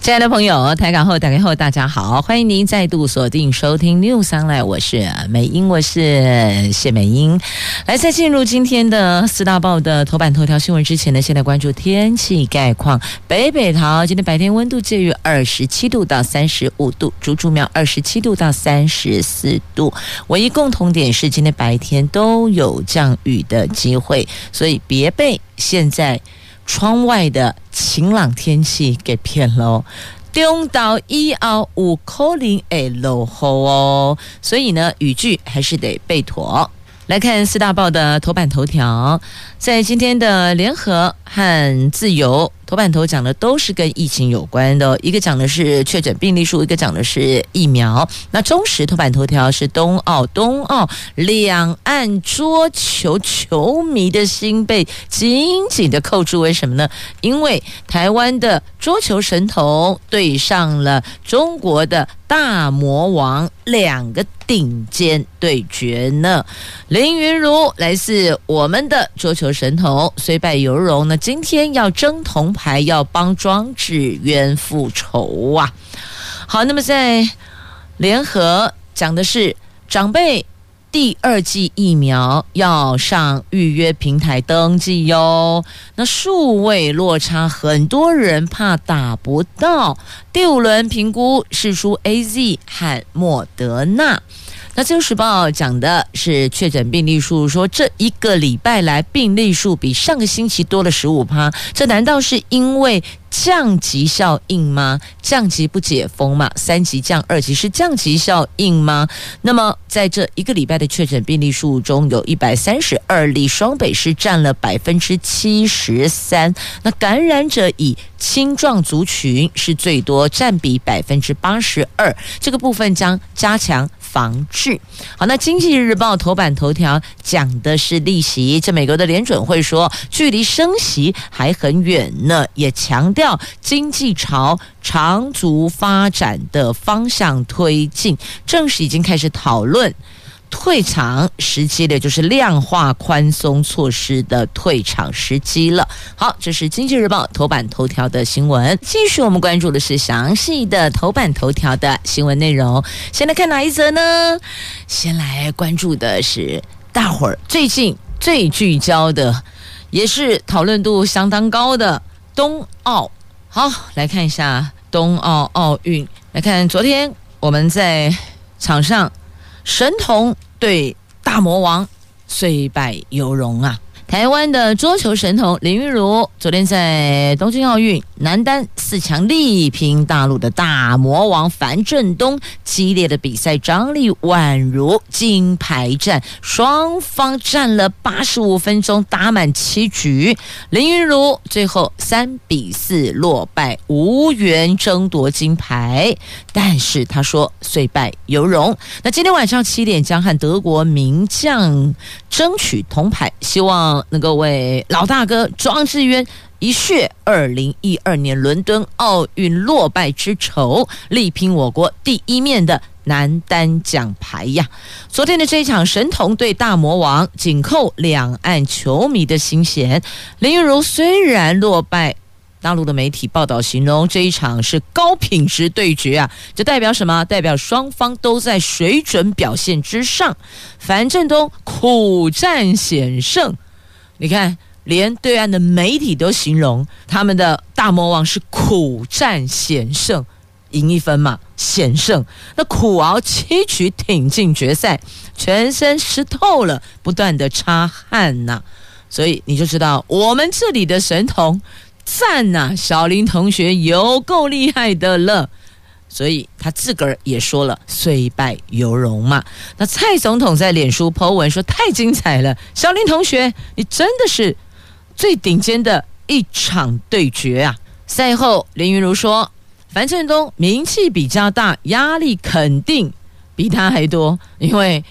亲爱的朋友，台港后打开后，大家好，欢迎您再度锁定收听 News Online，我是美英，我是谢美英。来，在进入今天的四大报的头版头条新闻之前呢，先来关注天气概况。北北桃今天白天温度介于二十七度到三十五度，竹竹苗二十七度到三十四度。唯一共同点是今天白天都有降雨的机会，所以别被现在。窗外的晴朗天气给骗了，中岛以后有可能会落后哦，所以呢，语句还是得背妥。来看四大报的头版头条，在今天的联合和自由。头版头讲的都是跟疫情有关的，一个讲的是确诊病例数，一个讲的是疫苗。那中时头版头条是冬奥，冬奥两岸桌球球迷的心被紧紧的扣住，为什么呢？因为台湾的桌球神童对上了中国的大魔王，两个顶尖对决呢。林昀儒来自我们的桌球神童，虽败犹荣呢，今天要争铜。还要帮庄志渊复仇啊！好，那么在联合讲的是长辈第二剂疫苗要上预约平台登记哟。那数位落差，很多人怕打不到。第五轮评估释出 AZ 和莫德纳。那《自由时报》讲的是确诊病例数，说这一个礼拜来病例数比上个星期多了十五趴，这难道是因为降级效应吗？降级不解封嘛？三级降二级是降级效应吗？那么在这一个礼拜的确诊病例数中，有一百三十二例，双北是占了百分之七十三。那感染者以青壮族群是最多，占比百分之八十二。这个部分将加强。防治好，那《经济日报》头版头条讲的是利息。这美国的联准会说，距离升息还很远呢，也强调经济朝长足发展的方向推进，正式已经开始讨论。退场时机的，就是量化宽松措施的退场时机了。好，这是《经济日报》头版头条的新闻。继续，我们关注的是详细的头版头条的新闻内容。先来看哪一则呢？先来关注的是大伙儿最近最聚焦的，也是讨论度相当高的冬奥。好，来看一下冬奥奥运。来看昨天我们在场上。神童对大魔王，虽败犹荣啊！台湾的桌球神童林昀儒昨天在东京奥运男单四强力拼大陆的大魔王樊振东，激烈的比赛张力宛如金牌战，双方战了八十五分钟，打满七局，林昀儒最后三比四落败，无缘争夺金牌。但是他说虽败犹荣。那今天晚上七点将和德国名将争取铜牌，希望。能够为老大哥庄智渊一雪二零一二年伦敦奥运落败之仇，力拼我国第一面的男单奖牌呀！昨天的这一场神童对大魔王，紧扣两岸球迷的心弦。林昀儒虽然落败，大陆的媒体报道形容这一场是高品质对决啊！这代表什么？代表双方都在水准表现之上。樊振东苦战险胜。你看，连对岸的媒体都形容他们的大魔王是苦战险胜，赢一分嘛，险胜。那苦熬七局挺进决赛，全身湿透了，不断的擦汗呐、所以你就知道我们这里的神童赞呐、小林同学有够厉害的了。所以他自个儿也说了，虽败犹荣嘛。那蔡总统在脸书 po 文说：“太精彩了，小林同学，你真的是最顶尖的一场对决啊！”赛后，林昀儒说：“樊振东名气比较大，压力肯定比他还多，因为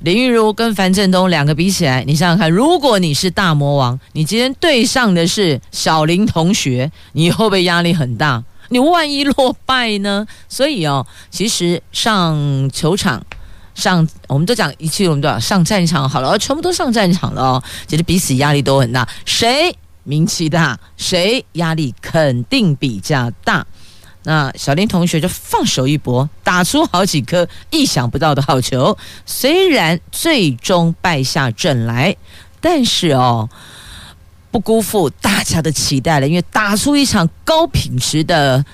林昀儒跟樊振东两个比起来，你想想看，如果你是大魔王，你今天对上的是小林同学，你会不会压力很大？你万一落败呢？所以哦，其实上球场上，我们都讲一句，我们都讲上战场好了，全部都上战场了哦，其实彼此压力都很大，谁名气大，谁压力肯定比较大。那小林同学就放手一搏，打出好几颗意想不到的好球。虽然最终败下阵来，但是哦，不辜负大家的期待了，因为打出一场高品质的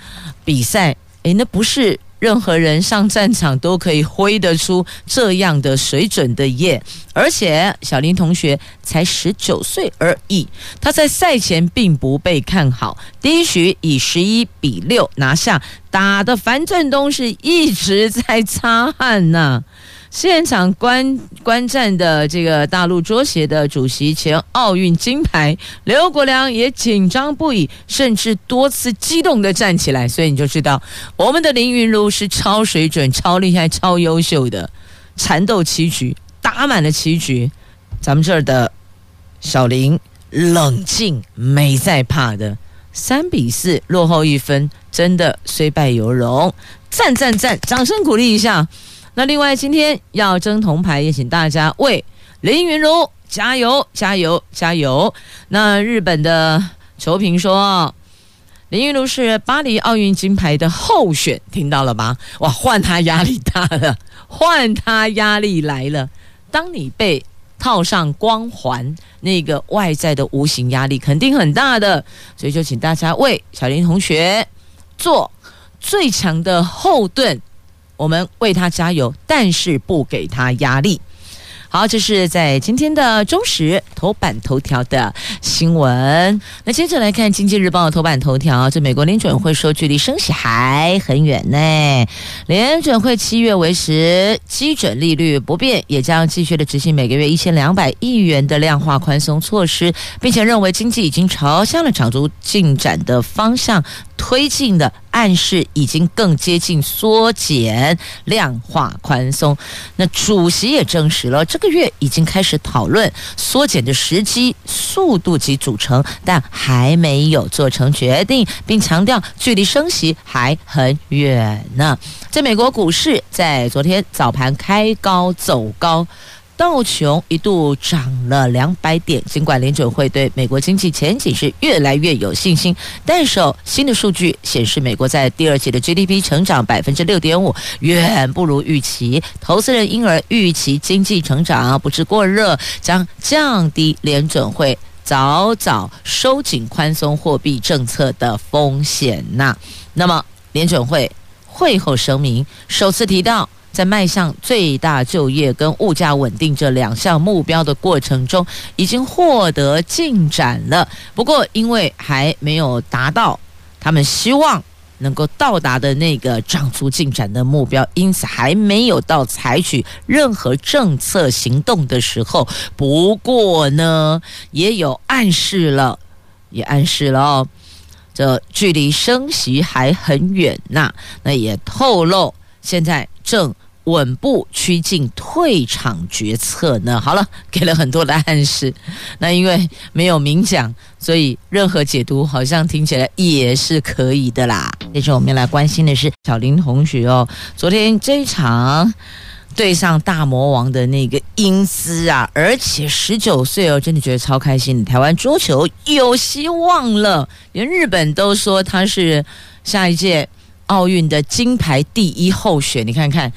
比赛。诶，那不是。任何人上战场都可以挥得出这样的水准的耶！而且小林同学才十九岁而已，他在赛前并不被看好，第一局以十一比六拿下，打得樊振东是一直在擦汗呐。现场观观战的这个大陆桌协的主席、前奥运金牌刘国梁也紧张不已，甚至多次激动地站起来。所以你就知道，我们的林昀儒是超水准、超厉害、超优秀的，缠斗棋局，打满了棋局。咱们这儿的小林冷静，没在怕的，三比四落后一分，真的虽败犹荣，赞赞赞，掌声鼓励一下。那另外，今天要争铜牌，也请大家为林云茹加油、加油、加油！那日本的球评说，林云茹是巴黎奥运金牌的候选，听到了吧？哇，换他压力大了，换他压力来了。当你被套上光环，那个外在的无形压力肯定很大的，所以就请大家为小林同学做最强的后盾。我们为他加油，但是不给他压力。好，这是在今天的中时头版头条的新闻。那接着来看《经济日报》头版头条，这美国联准会说距离升息还很远呢。联准会七月维持基准利率不变，也将继续的执行每个月一千两百亿元的量化宽松措施，并且认为经济已经朝向了长足进展的方向推进的，暗示已经更接近缩减量化宽松。那主席也证实了这。个月已经开始讨论缩减的时机、速度及组成，但还没有做成决定，并强调距离升息还很远呢。在美国股市，在昨天早盘开高走高。道琼一度涨了两百点，尽管联准会对美国经济前景是越来越有信心，但是新的数据显示，美国在第二季的 GDP 成长百分之六点五，远不如预期。投资人因而预期经济成长不致过热，将降低联准会早早收紧宽松货币政策的风险呐。那么，联准会会后声明首次提到。在迈向最大就业跟物价稳定这两项目标的过程中，已经获得进展了。不过，因为还没有达到他们希望能够到达的那个涨幅进展的目标，因此还没有到采取任何政策行动的时候。不过呢，也有暗示了，也暗示了哦，这距离升息还很远呐。那也透露，现在正。稳步趋近退场决策呢？好了，给了很多的暗示。那因为没有明讲，所以任何解读好像听起来也是可以的啦。接着我们要来关心的是小林同学哦，昨天这一场对上大魔王的那个英姿啊，而且十九岁哦，真的觉得超开心。台湾桌球有希望了，连日本都说他是下一届奥运的金牌第一候选。你看看。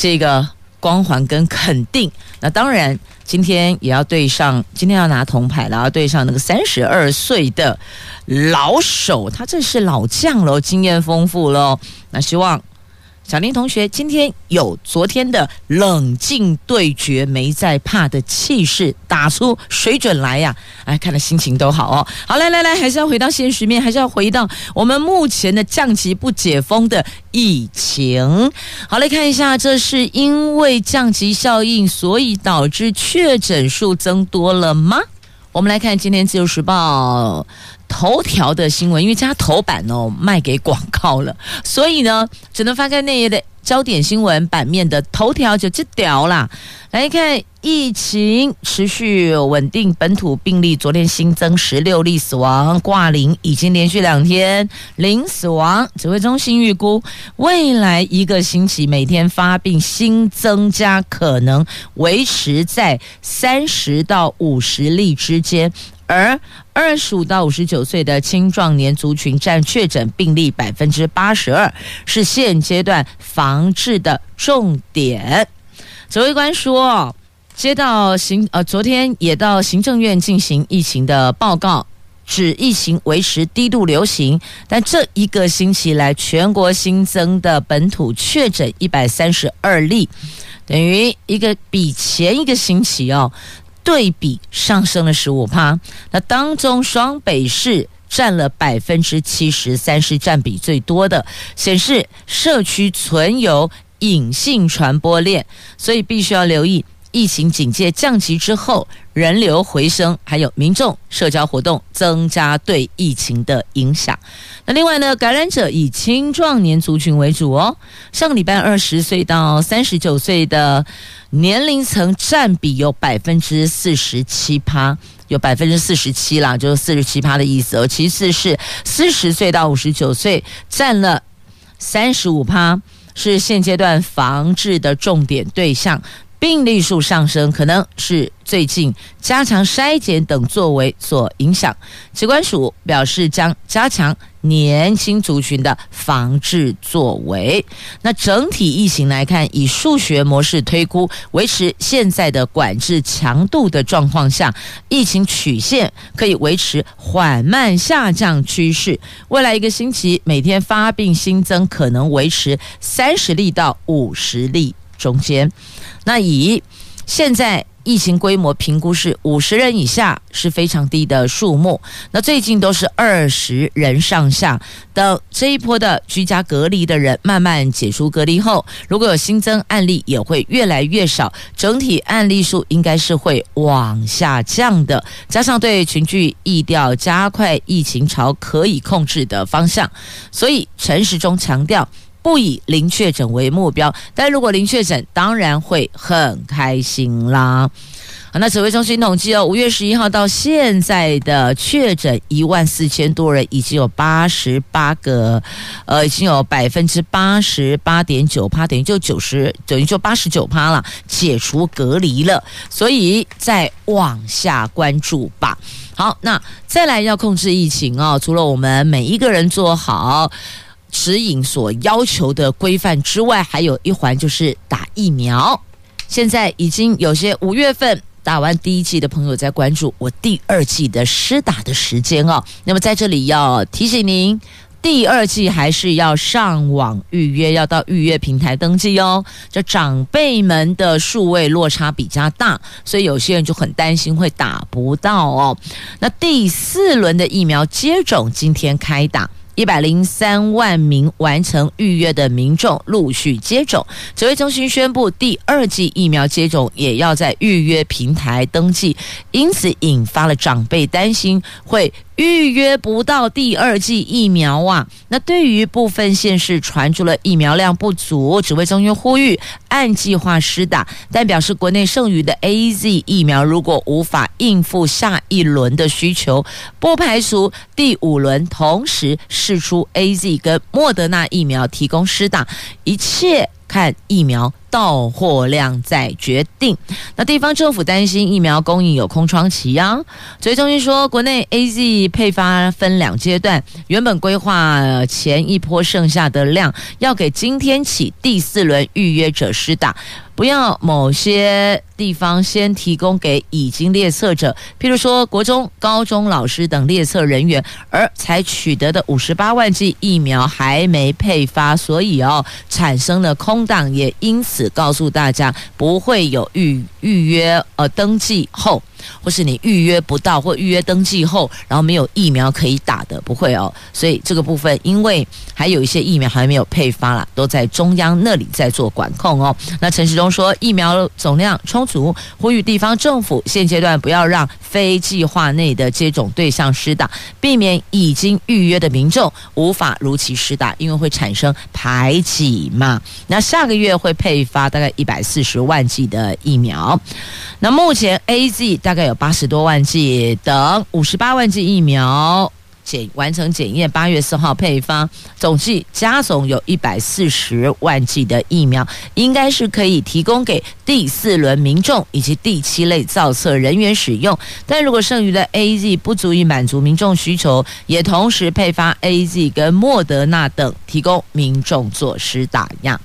这个光环跟肯定，那当然今天也要对上，今天要拿铜牌了，要对上那个三十二岁的老手，他这是老将喽，经验丰富喽，那希望。小林同学今天有昨天的冷静对决，没在怕的气势，打出水准来呀！哎，看了心情都好哦。好，来来来，还是要回到现实面，还是要回到我们目前的降级不解封的疫情。好，来看一下，这是因为降级效应，所以导致确诊数增多了吗？我们来看今天《自由时报》。头条的新闻，因为加头版哦，卖给广告了，所以呢，只能翻开内页的焦点新闻版面的头条就这条啦。来看。疫情持续稳定，本土病例昨天新增十六例，死亡挂零，已经连续两天零死亡。指挥中心预估，未来一个星期每天发病新增加可能维持在三十到五十例之间，而二十五到五十九岁的青壮年族群占确诊病例百分之八十二，是现阶段防治的重点。指挥官说。接到行呃，昨天也到行政院进行疫情的报告，指疫情维持低度流行，但这一个星期来全国新增的本土确诊一百三十二例，等于一个比前一个星期哦，对比上升了十五趴。那当中双北市占了百分之七十三，是占比最多的，显示社区存有隐性传播链，所以必须要留意。疫情警戒降级之后，人流回升，还有民众社交活动增加对疫情的影响。那另外呢，感染者以青壮年族群为主哦。上个礼拜二十岁到三十九岁的年龄层占比有百分之四十七趴，有百分之四十七啦，就是四十七趴的意思哦。其次是四十岁到五十九岁，占了三十五趴，是现阶段防治的重点对象。病例数上升，可能是最近加强筛检等作为所影响。疾管署表示将加强年轻族群的防治作为。那整体疫情来看，以数学模式推估，维持现在的管制强度的状况下，疫情曲线可以维持缓慢下降趋势。未来一个星期，每天发病新增可能维持三十例到五十例中间。那以现在疫情规模评估是五十人以下是非常低的数目，那最近都是二十人上下。等这一波的居家隔离的人慢慢解除隔离后，如果有新增案例，也会越来越少，整体案例数应该是会往下降的。加上对群聚疫调加快疫情朝可以控制的方向，所以陈时中强调。不以零确诊为目标，但如果零确诊，当然会很开心啦。好，那指挥中心统计哦，五月十一号到现在的确诊一万四千多人，已经有八十八个，呃，已经有百分之八十八点九趴，等于就九十，等于就八十九趴了，解除隔离了。所以再往下关注吧。好，那再来要控制疫情哦，除了我们每一个人做好。指引所要求的规范之外，还有一环就是打疫苗。现在已经有些五月份打完第一剂的朋友在关注我第二剂的施打的时间哦。那么在这里要提醒您，第二剂还是要上网预约，要到预约平台登记哦。这长辈们的数位落差比较大，所以有些人就很担心会打不到哦。那第四轮的疫苗接种今天开打。一百零三万名完成预约的民众陆续接种，指挥中心宣布，第二季疫苗接种也要在预约平台登记，因此引发了长辈担心会。预约不到第二剂疫苗啊！那对于部分县市传出了疫苗量不足，指挥中心呼吁按计划施打，但表示国内剩余的 AZ 疫苗如果无法应付下一轮的需求，不排除第五轮同时试出 AZ 跟莫德纳疫苗提供施打，一切。看疫苗到货量再决定。那地方政府担心疫苗供应有空窗期啊。所以中心说，国内 AZ 配发分两阶段，原本规划前一波剩下的量，要给今天起第四轮预约者施打。不要某些地方先提供给已经列册者，譬如说国中、高中老师等列册人员，而才取得的五十八万剂疫苗还没配发，所以哦产生了空档，也因此只告诉大家不会有预预约呃登记后。或是你预约不到或预约登记后，然后没有疫苗可以打的，不会哦。所以这个部分，因为还有一些疫苗还没有配发了，都在中央那里在做管控哦。那陈时中说，疫苗总量充足，呼吁地方政府现阶段不要让非计划内的接种对象施打，避免已经预约的民众无法如期施打，因为会产生排挤嘛。那下个月会配发大概一百四十万剂的疫苗。那目前 AZ 大概有八十多万剂，等五十八万剂疫苗。检完成检验，八月四号配方，总计加总有一百四十万剂的疫苗，应该是可以提供给第四轮民众以及第七类造册人员使用。但如果剩余的 AZ 不足以满足民众需求，也同时配发 AZ 跟莫德纳等，提供民众做施打样。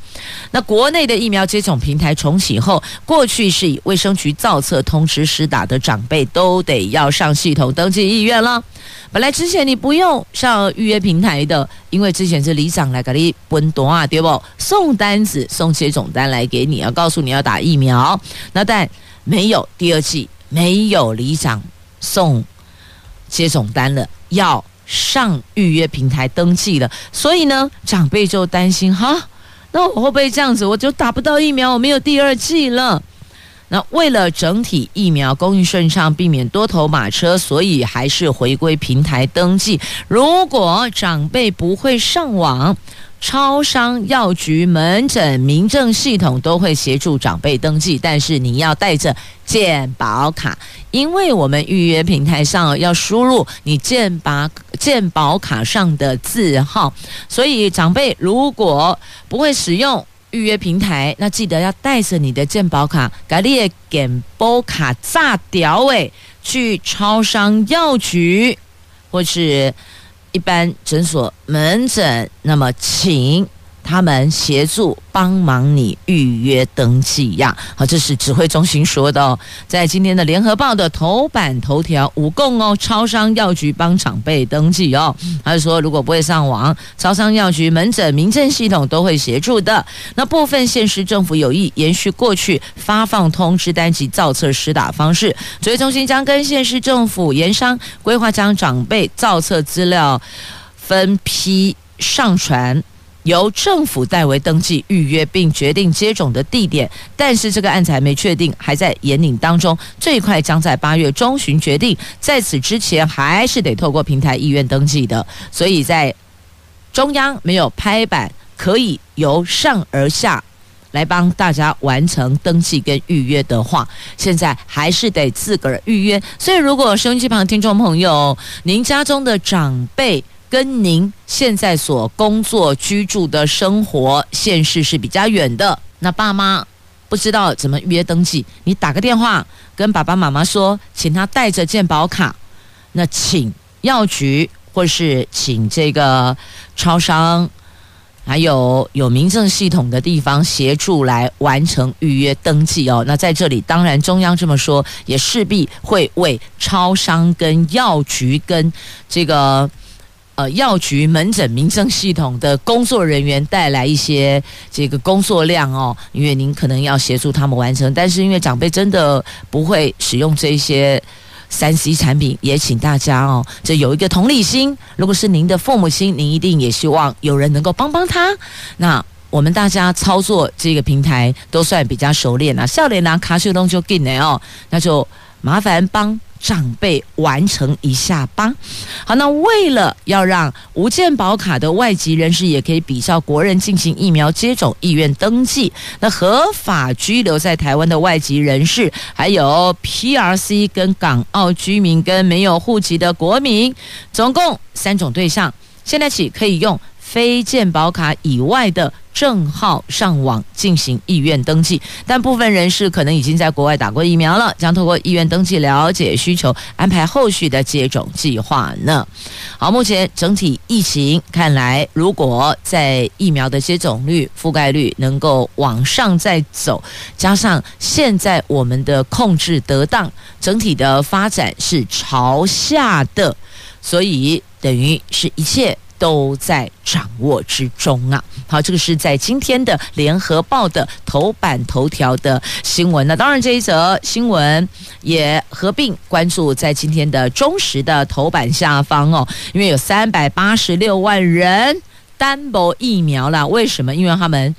那国内的疫苗接种平台重启后，过去是以卫生局造册通知施打的长辈都得要上系统登记意愿了。本来之前你不用上预约平台的，因为之前是里长来给你分单啊，对不？送单子、送接种单来给你，要告诉你要打疫苗。那但没有第二季，没有里长送接种单了，要上预约平台登记了。所以呢，长辈就担心哈，那我会不会这样子，我就打不到疫苗，我没有第二剂了？那为了整体疫苗供应顺畅，避免多头马车，所以还是回归平台登记。如果长辈不会上网，超商、药局、门诊、民政系统都会协助长辈登记，但是你要带着健保卡，因为我们预约平台上要输入你健保健保卡上的字号，所以长辈如果不会使用。预约平台，那记得要带着你的健保卡，把你的健保卡炸掉诶，去超商、药局或是一般诊所门诊，那么请他们协助。帮忙你预约登记呀！好，这是指挥中心说的哦。在今天的联合报的头版头条，五共哦，超商药局帮长辈登记哦。他就说，如果不会上网，超商药局门诊民政系统都会协助的。那部分县市政府有意延续过去发放通知单及造册施打方式，指挥中心将跟县市政府研商规划，将长辈造册资料分批上传。由政府代为登记预约，并决定接种的地点，但是这个案子还没确定，还在研拟当中，最快将在八月中旬决定。在此之前，还是得透过平台意愿登记的。所以在中央没有拍板，可以由上而下来帮大家完成登记跟预约的话，现在还是得自个儿预约。所以，如果收音机旁听众朋友，您家中的长辈，跟您现在所工作居住的生活县市是比较远的，那爸妈不知道怎么预约登记，你打个电话跟爸爸妈妈说，请他带着健保卡，那请药局或是请这个超商，还有有民政系统的地方协助来完成预约登记哦。那在这里，当然中央这么说，也势必会为超商跟药局跟这个。呃，药局、门诊、民政系统的工作人员带来一些这个工作量哦，因为您可能要协助他们完成。但是因为长辈真的不会使用这些三 C 产品，也请大家哦，这有一个同理心。如果是您的父母亲，您一定也希望有人能够帮帮他。那我们大家操作这个平台都算比较熟练啊，笑脸拿卡西东就给你哦，那就麻烦帮。长辈完成一下吧。好，那为了要让无健保卡的外籍人士也可以比照国人进行疫苗接种意愿登记，那合法居留在台湾的外籍人士，还有 PRC 跟港澳居民跟没有户籍的国民，总共三种对象，现在起可以用非健保卡以外的。证号上网进行意愿登记，但部分人士可能已经在国外打过疫苗了，将透过意愿登记了解需求，安排后续的接种计划呢。好，目前整体疫情看来，如果在疫苗的接种率、覆盖率能够往上再走，加上现在我们的控制得当，整体的发展是朝下的，所以等于是一切。都在掌握之中啊。好，这个是在今天的联合报的头版头条的新闻。那当然，这一则新闻也合并关注在今天的中时的头版下方哦，因为有三百八十六万人单薄疫苗啦。为什么？因为他们。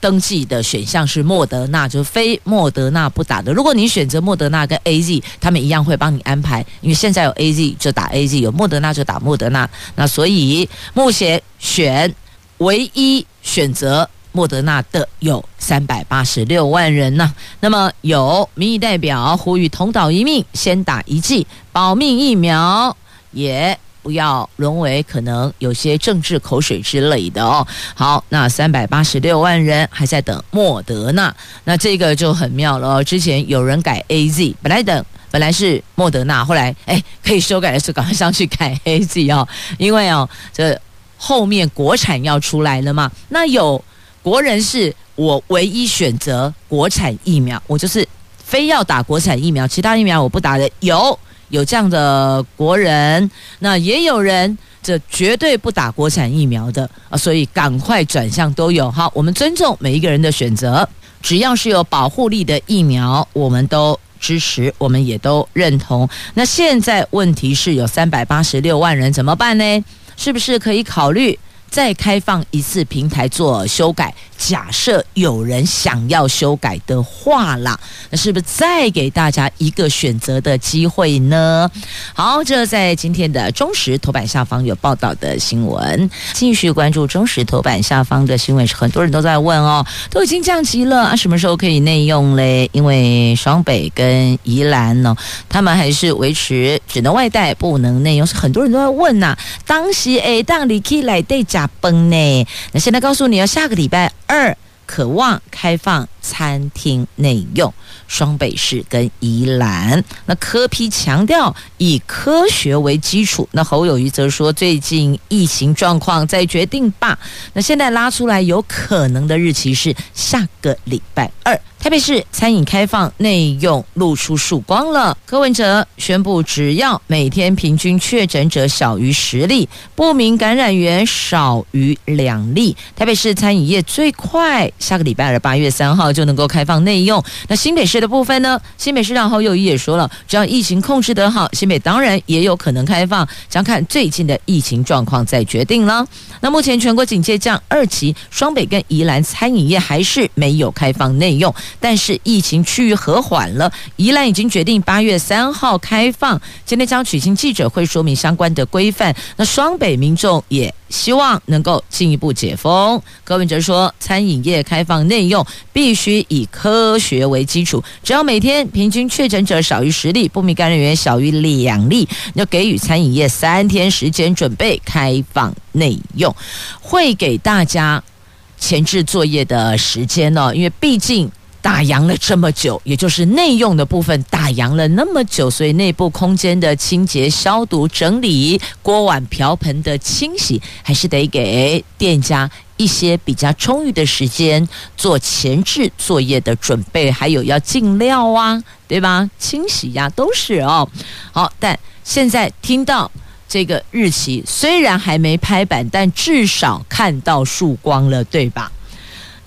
登记的选项是莫德纳，就非莫德纳不打的。如果你选择莫德纳跟 AZ，他们一样会帮你安排，因为现在有 AZ 就打 AZ，有莫德纳就打莫德纳。那所以目前选唯一选择莫德纳的有三百八十六万人呢。那么有民意代表呼吁同岛一命，先打一剂保命疫苗也。不要沦为可能有些政治口水之类的哦。好，那三百八十六万人还在等莫德纳，那这个就很妙了哦。之前有人改 AZ，本来等本来是莫德纳，后来哎可以修改的时候赶快上去改 AZ 哦，因为哦这后面国产要出来了嘛。那有国人是我唯一选择国产疫苗，我就是非要打国产疫苗，其他疫苗我不打的有。有这样的国人，那也有人这绝对不打国产疫苗的啊，所以赶快转向都有。好，我们尊重每一个人的选择，只要是有保护力的疫苗，我们都支持，我们也都认同。那现在问题是有三百八十六万人怎么办呢？是不是可以考虑再开放一次平台做修改？假设有人想要修改的话啦，那是不是再给大家一个选择的机会呢？好，这在今天的中时头版下方有报道的新闻，继续关注中时头版下方的新闻，是很多人都在问哦，都已经降级了啊，什么时候可以内用嘞？因为双北跟宜兰呢，他们还是维持只能外带，不能内用，是很多人都在问呐、当时诶，当你可以来带大崩呢？那现在告诉你哦，下个礼拜。二，渴望开放餐厅内用，双北市跟宜兰。那柯批强调以科学为基础。那侯友谊则说，最近疫情状况再决定吧。那现在拉出来有可能的日期是下个礼拜二。台北市餐饮开放内用露出曙光了。柯文哲宣布，只要每天平均确诊者小于十例，不明感染源少于两例，台北市餐饮业最快下个礼拜二八月三号就能够开放内用。那新北市的部分呢？新北市长侯友宜也说了，只要疫情控制得好，新北当然也有可能开放，将看最近的疫情状况再决定了。那目前全国警戒降二级，双北跟宜兰餐饮业还是没有开放内用。但是疫情趋于和缓了，宜兰已经决定八月三号开放，今天将举行记者会说明相关的规范。那双北民众也希望能够进一步解封。柯文哲说，餐饮业开放内用必须以科学为基础，只要每天平均确诊者少于十例，不明感染源小于两例，要给予餐饮业三天时间准备开放内用，会给大家前置作业的时间哦，因为毕竟。打烊了这么久，也就是内用的部分打烊了那么久，所以内部空间的清洁、消毒、整理、锅碗瓢盆的清洗，还是得给店家一些比较充裕的时间做前置作业的准备，还有要进料啊，对吧？清洗呀、都是哦。好，但现在听到这个日期虽然还没拍板，但至少看到曙光了，对吧？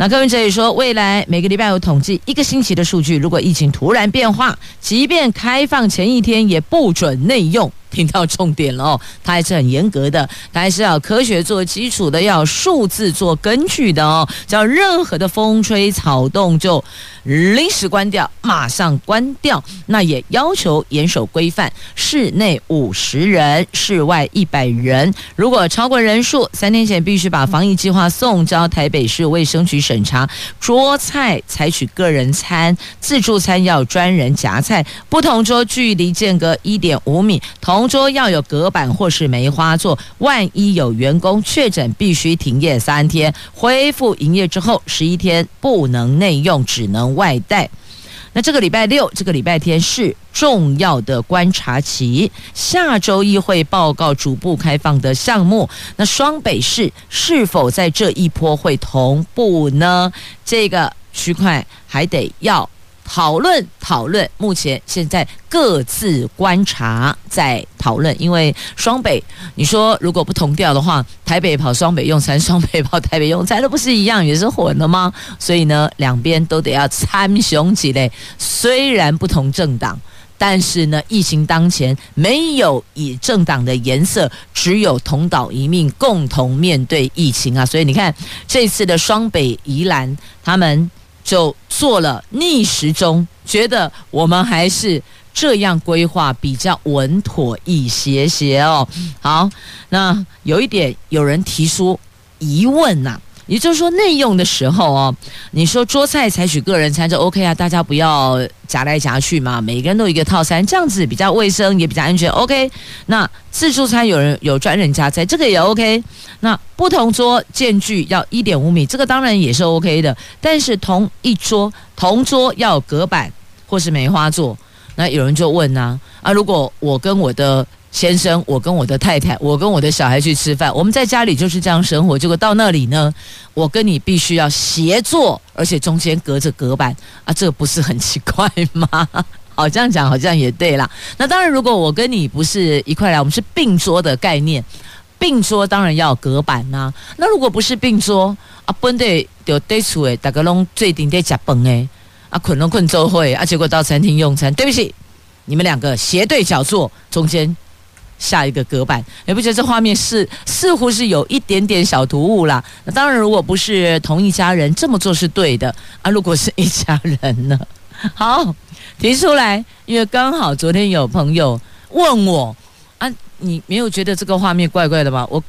那柯文哲也说，未来每个礼拜有统计一个星期的数据，如果疫情突然变化，即便开放前一天也不准内用。听到重点了哦，他还是很严格的，他还是要科学做基础的，要数字做根据的哦。只要任何的风吹草动就临时关掉，马上关掉。那也要求严守规范，室内五十人，室外一百人。如果超过人数，三天前必须把防疫计划送交台北市卫生局审查。桌菜采取个人餐，自助餐要专人夹菜，不同桌距离间隔一点五米，同。同桌要有隔板或是梅花座，万一有员工确诊，必须停业三天。恢复营业之后，十一天不能内用，只能外带。那这个礼拜六、这个礼拜天是重要的观察期，下周一会报告逐步开放的项目。那双北市是否在这一波会同步呢？这个区块还得要。讨论讨论，目前现在各自观察，在讨论。因为双北，你说如果不同调的话，台北跑双北用餐，双北跑台北用餐，那不是一样也是混了吗？所以呢，两边都得要参雄几类。虽然不同政党，但是呢，疫情当前，没有以政党的颜色，只有同岛一命，共同面对疫情啊。所以你看，这次的双北宜兰，他们。就做了逆时钟，觉得我们还是这样规划比较稳妥一些些哦。好，那有一点有人提出疑问呐、也就是说，内用的时候哦，你说桌菜采取个人餐就 OK 啊，大家不要夹来夹去嘛，每个人都一个套餐，这样子比较卫生也比较安全，OK。那自助餐有人有专人夹菜，这个也 OK。那不同桌间距要一点五米，这个当然也是 OK 的。但是同一桌同桌要隔板或是梅花座，那有人就问呐，啊，如果我跟我的先生，我跟我的太太，我跟我的小孩去吃饭，我们在家里就是这样生活。结果到那里呢，我跟你必须要协作，而且中间隔着隔板啊，这个不是很奇怪吗？好，这样讲好像也对啦。那当然，如果我跟你不是一块来，我们是并桌的概念，并桌当然要有隔板呐、那如果不是并桌啊，本地就得厝诶，大家拢最顶得吃饭诶，啊困拢困周会啊，结果到餐厅用餐，对不起，你们两个斜对角坐，中间。下一个隔板，你不觉得这画面是似乎是有一点点小突兀啦？那当然，如果不是同一家人这么做是对的啊。如果是一家人呢？好，提出来，因为刚好昨天有朋友问我啊，你没有觉得这个画面怪怪的吗？我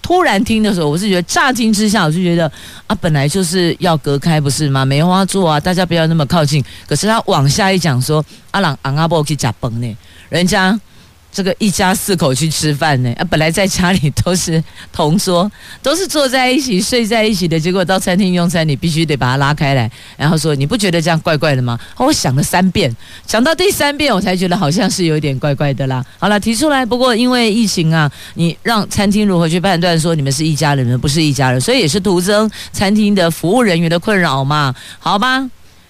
突然听的时候，我是觉得乍听之下，我就觉得啊，本来就是要隔开不是吗？梅花座啊，大家不要那么靠近。可是他往下一讲说，阿朗昂阿波去假崩呢，人家。这个一家四口去吃饭呢，啊，本来在家里都是同桌，都是坐在一起睡在一起的，结果到餐厅用餐，你必须得把它拉开来，然后说你不觉得这样怪怪的吗？我想了三遍，想到第三遍我才觉得好像是有点怪怪的啦。好了，提出来，不过因为疫情啊，你让餐厅如何去判断说你们是一家人，你们不是一家人，所以也是徒增餐厅的服务人员的困扰嘛？好吧。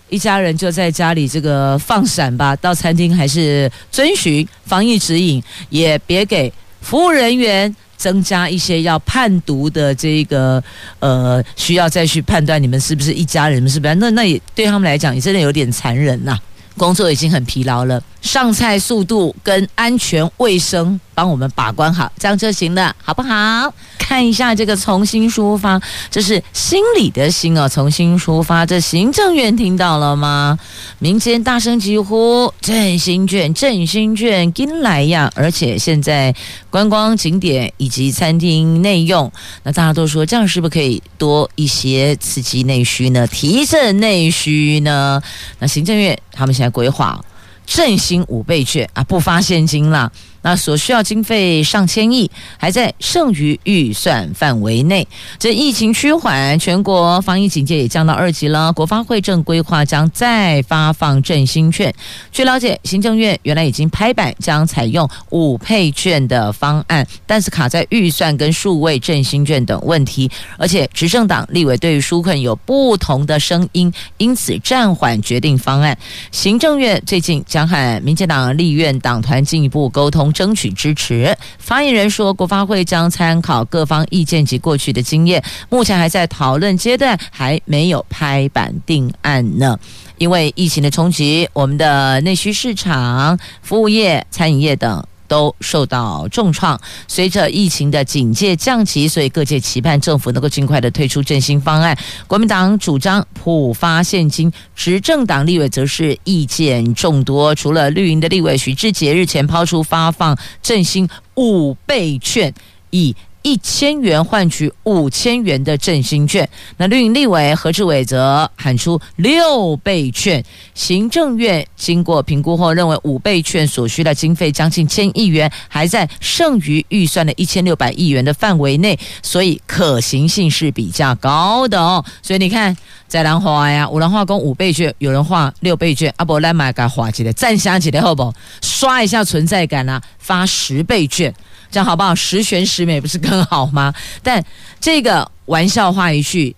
一家人就在家里这个放闪吧，到餐厅还是遵循防疫指引，也别给服务人员增加一些要判读的这个呃，需要再去判断你们是不是一家人，是不是？那那也对他们来讲也真的有点残忍呐、工作已经很疲劳了，上菜速度跟安全卫生帮我们把关好，这样就行了，好不好？看一下这个从新出发，这是心里的心哦，从新出发。这行政院听到了吗？民间大声疾呼，振兴券，振兴券，跟来呀！而且现在观光景点以及餐厅内用，那大家都说这样是不是可以多一些刺激内需呢？提振内需呢？那行政院他们现在规划振兴五倍券啊，不发现金了。那所需要经费上千亿，还在剩余预算范围内。这疫情趋缓，全国防疫警戒也降到二级了。国发会正规划将再发放振兴券。据了解，行政院原来已经拍板将采用五倍券的方案，但是卡在预算跟数位振兴券等问题，而且执政党立委对于纾困有不同的声音，因此暂缓决定方案。行政院最近将和民进党立院党团进一步沟通。争取支持。发言人说，国发会将参考各方意见及过去的经验，目前还在讨论阶段，还没有拍板定案呢。因为疫情的冲击，我们的内需市场、服务业、餐饮业等。都受到重创。随着疫情的警戒降级，所以各界期盼政府能够尽快的推出振兴方案。国民党主张普发现金，执政党立委则是意见众多。除了绿营的立委许志杰日前抛出发放振兴五倍券，以一千元换取五千元的振兴券，那绿营立委何志伟则喊出六倍券。行政院经过评估后认为，五倍券所需的经费将近千亿元，还在剩余预算的一千六百亿元的范围内，所以可行性是比较高的哦。所以你看，在兰花呀，有人画工五倍券，有人画六倍券，阿伯来买个画起来，赞香起来好不？刷一下存在感啊，发十倍券。这样好不好？十全十美不是更好吗？但这个玩笑话一句，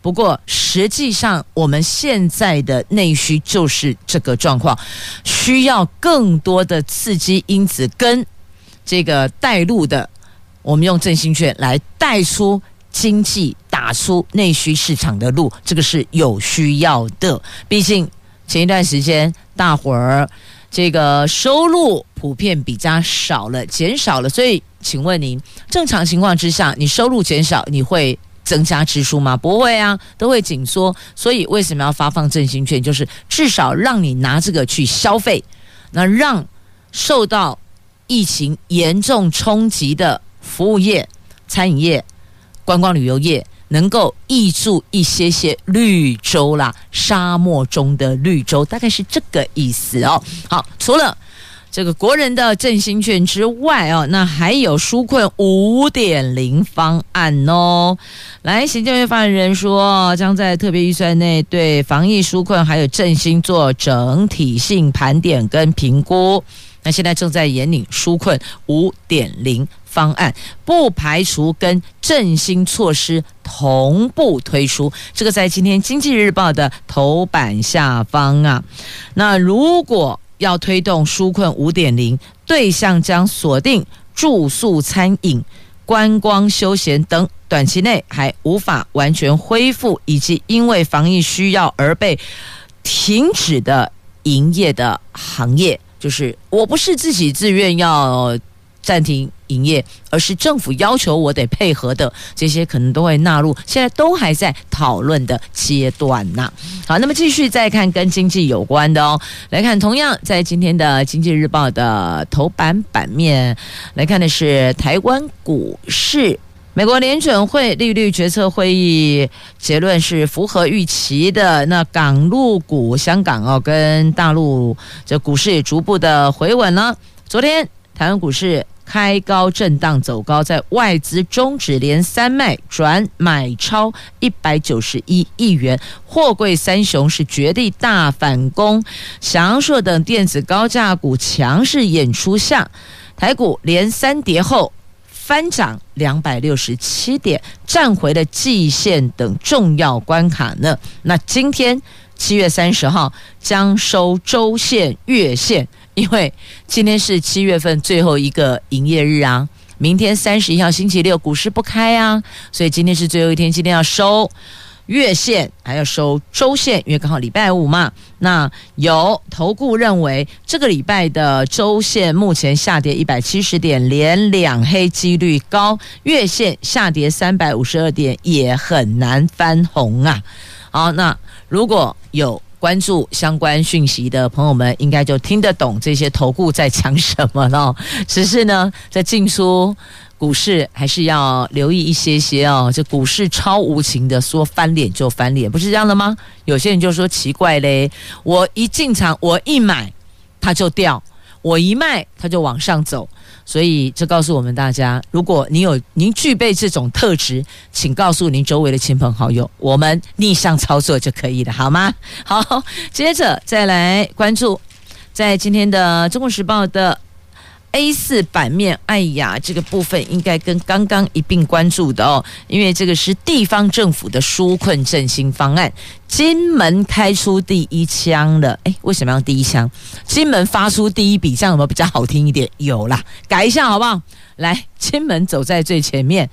不过实际上我们现在的内需就是这个状况，需要更多的刺激因子跟这个带路的，我们用振兴券来带出经济，打出内需市场的路，这个是有需要的。毕竟前一段时间大伙儿这个收入普遍比较少了，减少了，所以。请问您，正常情况之下，你收入减少，你会增加支出吗？不会啊，都会紧缩。所以为什么要发放振兴券？就是至少让你拿这个去消费，那让受到疫情严重冲击的服务业、餐饮业、观光旅游业能够挹注一些些绿洲啦，沙漠中的绿洲，大概是这个意思哦。好，除了。这个国人的振兴券之外哦，那还有纾困五点零方案哦。来，行政院发言人说，将在特别预算内对防疫纾困还有振兴做整体性盘点跟评估。那现在正在研拟纾困五点零方案，不排除跟振兴措施同步推出。这个在今天经济日报的头版下方啊。那如果要推动纾困五点零，对象将锁定住宿、餐饮、观光、休闲等短期内还无法完全恢复，以及因为防疫需要而被停止的营业的行业。就是我不是自己自愿要暂停营业，而是政府要求我得配合的，这些可能都会纳入，现在都还在讨论的阶段呐。好，那么继续再看跟经济有关的哦，来看同样在今天的《经济日报》的头版版面来看的是台湾股市，美国联准会利率决策会议结论是符合预期的，那港陆股、香港哦跟大陆这股市也逐步的回稳了。昨天台湾股市。开高震荡走高，在外资终止连三卖转买超一百九十一亿元，货柜三雄是绝地大反攻，祥硕等电子高价股强势演出下，台股连三跌后翻涨两百六十七点，站回了季线等重要关卡呢。那今天七月三十号将收周线、月线。因为今天是七月份最后一个营业日啊，明天三十一号星期六股市不开啊，所以今天是最后一天，今天要收月线，还要收周线，因为刚好礼拜五嘛。那有投顾认为，这个礼拜的周线目前下跌一百七十点，连两黑几率高；月线下跌三百五十二点，也很难翻红啊。好，那如果有。关注相关讯息的朋友们，应该就听得懂这些投顾在讲什么了。只是呢，在进出股市还是要留意一些些哦。这股市超无情的，说翻脸就翻脸，不是这样的吗？有些人就说奇怪嘞，我一进场，我一买，它就掉；我一卖，它就往上走。所以，这告诉我们大家：如果您有您具备这种特质，请告诉您周围的亲朋好友，我们逆向操作就可以了，好吗？好，接着再来关注，在今天的《中国时报》的。A 四版面，哎呀，这个部分应该跟刚刚一并关注的哦，因为这个是地方政府的纾困振兴方案，金门开出第一枪了。哎，为什么要第一枪？金门发出第一笔，这样有没有比较好听一点？有啦，改一下好不好？来，金门走在最前面，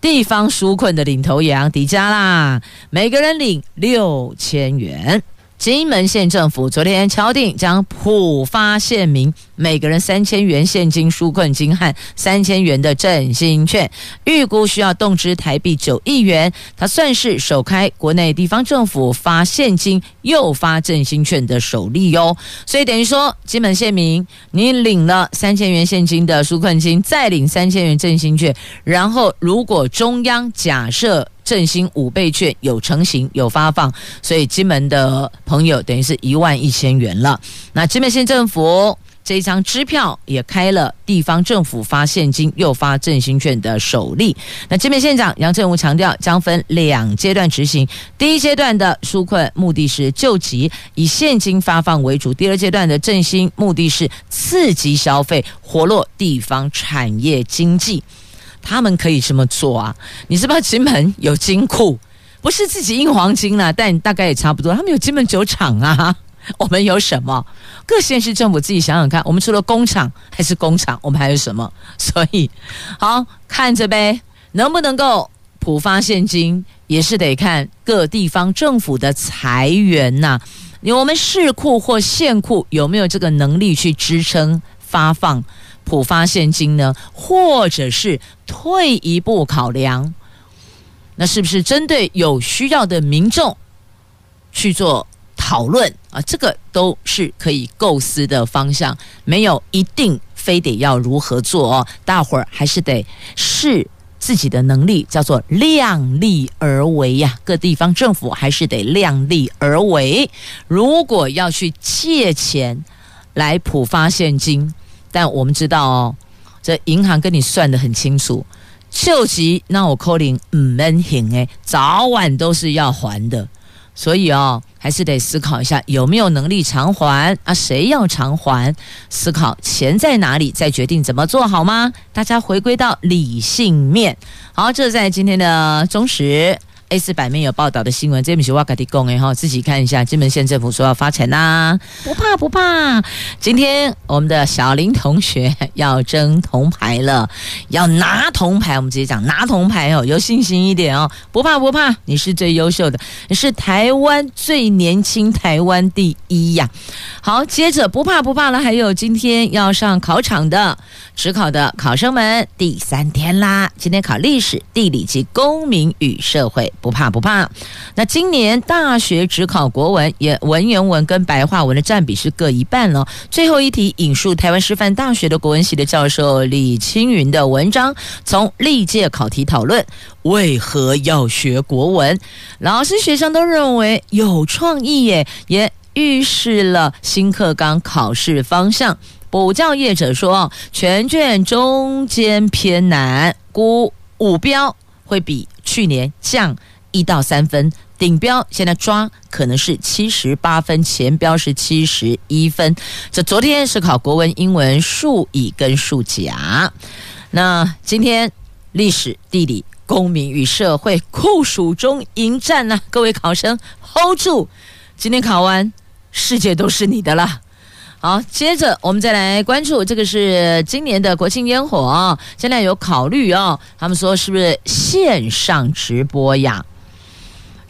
地方纾困的领头羊底加啦，每个人领六千元。金门县政府昨天敲定，将普发县民每个人三千元现金纾困金和三千元的振兴券，预估需要动支台币九亿元。它算是首开国内地方政府发现金又发振兴券的首例哟。所以等于说，金门县民你领了三千元现金的纾困金，再领三千元振兴券，然后如果中央假设。振兴五倍券有成型有发放，所以金门的朋友等于是一万一千元了。那金门县政府这一张支票也开了地方政府发现金又发振兴券的首例。那金门县长杨振武强调，将分两阶段执行。第一阶段的纾困目的是救急，以现金发放为主；第二阶段的振兴目的是刺激消费，活络地方产业经济。他们可以这么做啊？你知不知道金门有金库？不是自己印黄金了，但大概也差不多。他们有金门酒厂啊，我们有什么？各县市政府自己想想看，我们除了工厂还是工厂，我们还有什么？所以，好看着呗，能不能够普发现金，也是得看各地方政府的财源呐、啊。我们市库或县库有没有这个能力去支撑发放普发现金呢？或者是退一步考量，那是不是针对有需要的民众去做讨论啊？这个都是可以构思的方向，没有一定非得要如何做哦。大伙儿还是得试。自己的能力叫做量力而为呀，各地方政府还是得量力而为。如果要去借钱来普发现金，但我们知道哦，这银行跟你算得很清楚，救急那我扣零唔能行哎，早晚都是要还的。所以哦，还是得思考一下有没有能力偿还啊？谁要偿还？思考钱在哪里，再决定怎么做好吗？大家回归到理性面。好，这在今天的中时。A 四版面有报道的新闻，这不是我跟你讲的哈，自己看一下。金门县政府说要发钱啦、不怕不怕。今天我们的小林同学要争铜牌了，要拿铜牌。我们直接讲拿铜牌哦，有信心一点哦，不怕不怕，你是最优秀的，你是台湾最年轻，台湾第一呀。好，接着不怕不怕了，还有今天要上考场的指考的考生们，第三天啦，今天考历史、地理及公民与社会。不怕不怕，那今年大学只考国文也文言文跟白话文的占比是各一半了。最后一题引述台湾师范大学的国文系的教授李青云的文章，从历届考题讨论为何要学国文，老师学生都认为有创意耶，也预示了新课纲考试方向。补教业者说，全卷中间偏难，估五标会比去年降。一到三分，顶标现在抓可能是七十八分，前标是七十一分。这昨天是考国文、英文、数乙跟数甲，那今天历史、地理、公民与社会酷暑中迎战呢、各位考生 hold 住，今天考完，世界都是你的了。好，接着我们再来关注这个是今年的国庆烟火，现在有考虑哦，他们说是不是线上直播呀？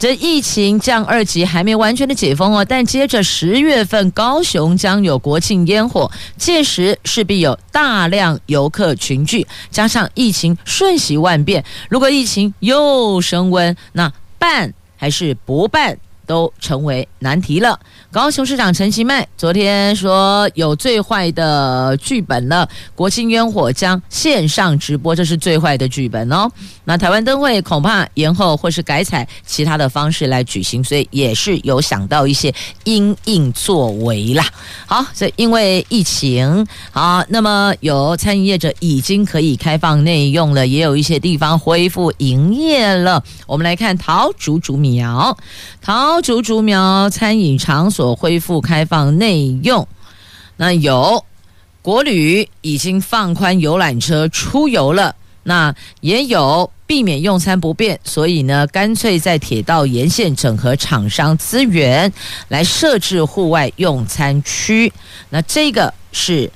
这疫情降二级还没完全的解封哦，但接着十月份高雄将有国庆烟火，届时势必有大量游客群聚，加上疫情瞬息万变，如果疫情又升温，那办还是不办？都成为难题了。高雄市长陈其迈昨天说有最坏的剧本了，国庆烟火将线上直播，这是最坏的剧本哦。那台湾灯会恐怕延后或是改采其他的方式来举行，所以也是有想到一些因应作为啦。好，这因为疫情好，那么有餐饮业者已经可以开放内用了，也有一些地方恢复营业了。我们来看桃竹竹苗，桃竹竹苗餐饮场所。恢复开放内用，那有国旅已经放宽游览车出游了，那也有避免用餐不便，所以呢，干脆在铁道沿线整合厂商资源来设置户外用餐区。那这个是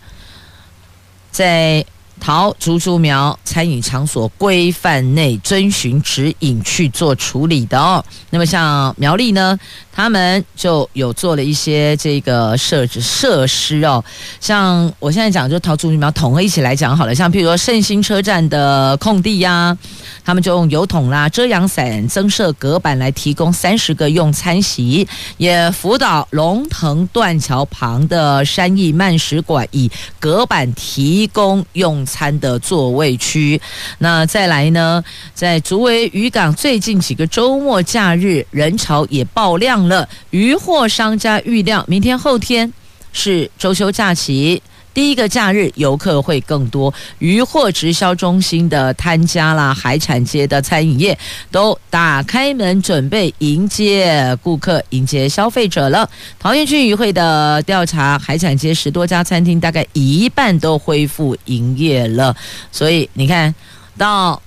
在。桃竹竹苗餐饮场所规范内遵循指引去做处理的哦。那么像苗栗呢，他们就有做了一些这个设置设施哦。像我现在讲，就桃竹苗统合一起来讲好了。像譬如说胜兴车站的空地呀、他们就用油桶啦、遮阳伞增设隔板来提供三十个用餐席，也辅导龙腾断桥旁的山艺慢食馆以隔板提供用。餐的座位区，那再来呢？在竹围渔港，最近几个周末假日人潮也爆量了。渔货商家预料，明天后天是周休假期。第一个假日游客会更多，渔获直销中心的摊家啦，海产街的餐饮业都打开门准备迎接顾客、迎接消费者了。桃园区渔会的调查，海产街十多家餐厅大概一半都恢复营业了，所以你看到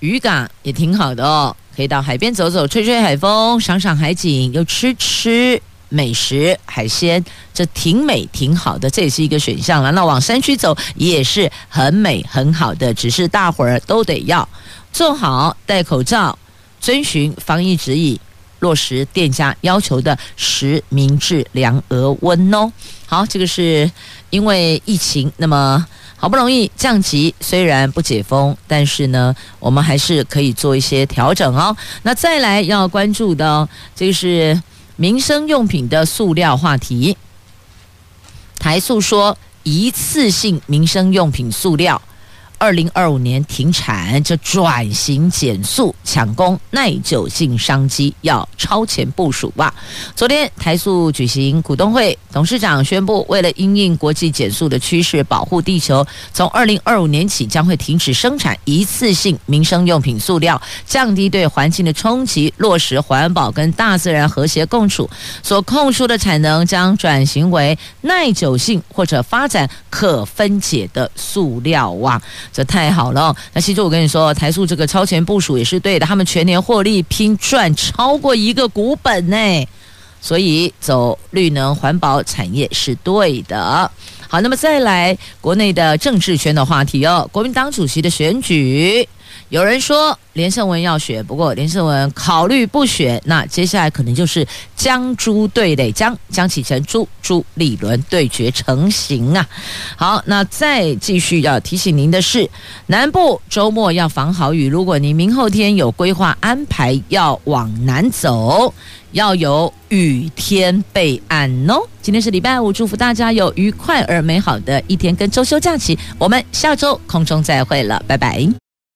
渔港也挺好的哦。可以到海边走走，吹吹海风，赏赏海景，又吃吃美食海鲜，这挺美挺好的，这也是一个选项了。那往山区走也是很美很好的，只是大伙儿都得要做好戴口罩，遵循防疫指引，落实店家要求的实名制量额温哦。好，这个是因为疫情，那么。好不容易降级，虽然不解封，但是呢，我们还是可以做一些调整哦。那再来要关注的，这个是民生用品的塑料话题。台塑说，一次性民生用品塑料。二零二五年停产，这转型减速，抢攻耐久性商机，要超前部署吧。昨天台塑举行股东会，董事长宣布，为了因应国际减速的趋势，保护地球，从二零二五年起将会停止生产一次性民生用品塑料，降低对环境的冲击，落实环保跟大自然和谐共处。所空出的产能将转型为耐久性或者发展可分解的塑料哇。这太好了！那其实我跟你说，台塑这个超前部署也是对的，他们全年获利拼赚超过一个股本呢，所以走绿能环保产业是对的。好，那么再来国内的政治圈的话题哦，国民党主席的选举。有人说连胜文要选，不过连胜文考虑不选。那接下来可能就是江朱对垒，江江启臣、朱朱立伦对决成型啊！好，那再继续要提醒您的是，南部周末要防豪雨。如果您明后天有规划安排要往南走，要有雨天备案哦。今天是礼拜五，祝福大家有愉快而美好的一天跟周休假期。我们下周空中再会了，拜拜。